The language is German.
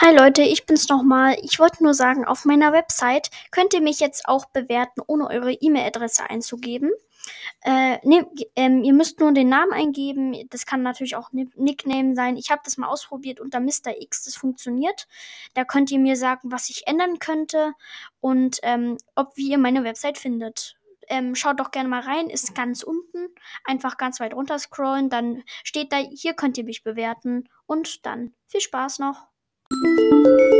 Hi Leute, ich bin's nochmal. Ich wollte nur sagen, auf meiner Website könnt ihr mich jetzt auch bewerten, ohne eure E-Mail-Adresse einzugeben. Äh, ne, ähm, ihr müsst nur den Namen eingeben. Das kann natürlich auch Nickname sein. Ich habe das mal ausprobiert unter Mr. X. Das funktioniert. Da könnt ihr mir sagen, was ich ändern könnte und ähm, ob wie ihr meine Website findet. Ähm, schaut doch gerne mal rein, ist ganz unten. Einfach ganz weit runter scrollen, dann steht da, hier könnt ihr mich bewerten und dann viel Spaß noch. Música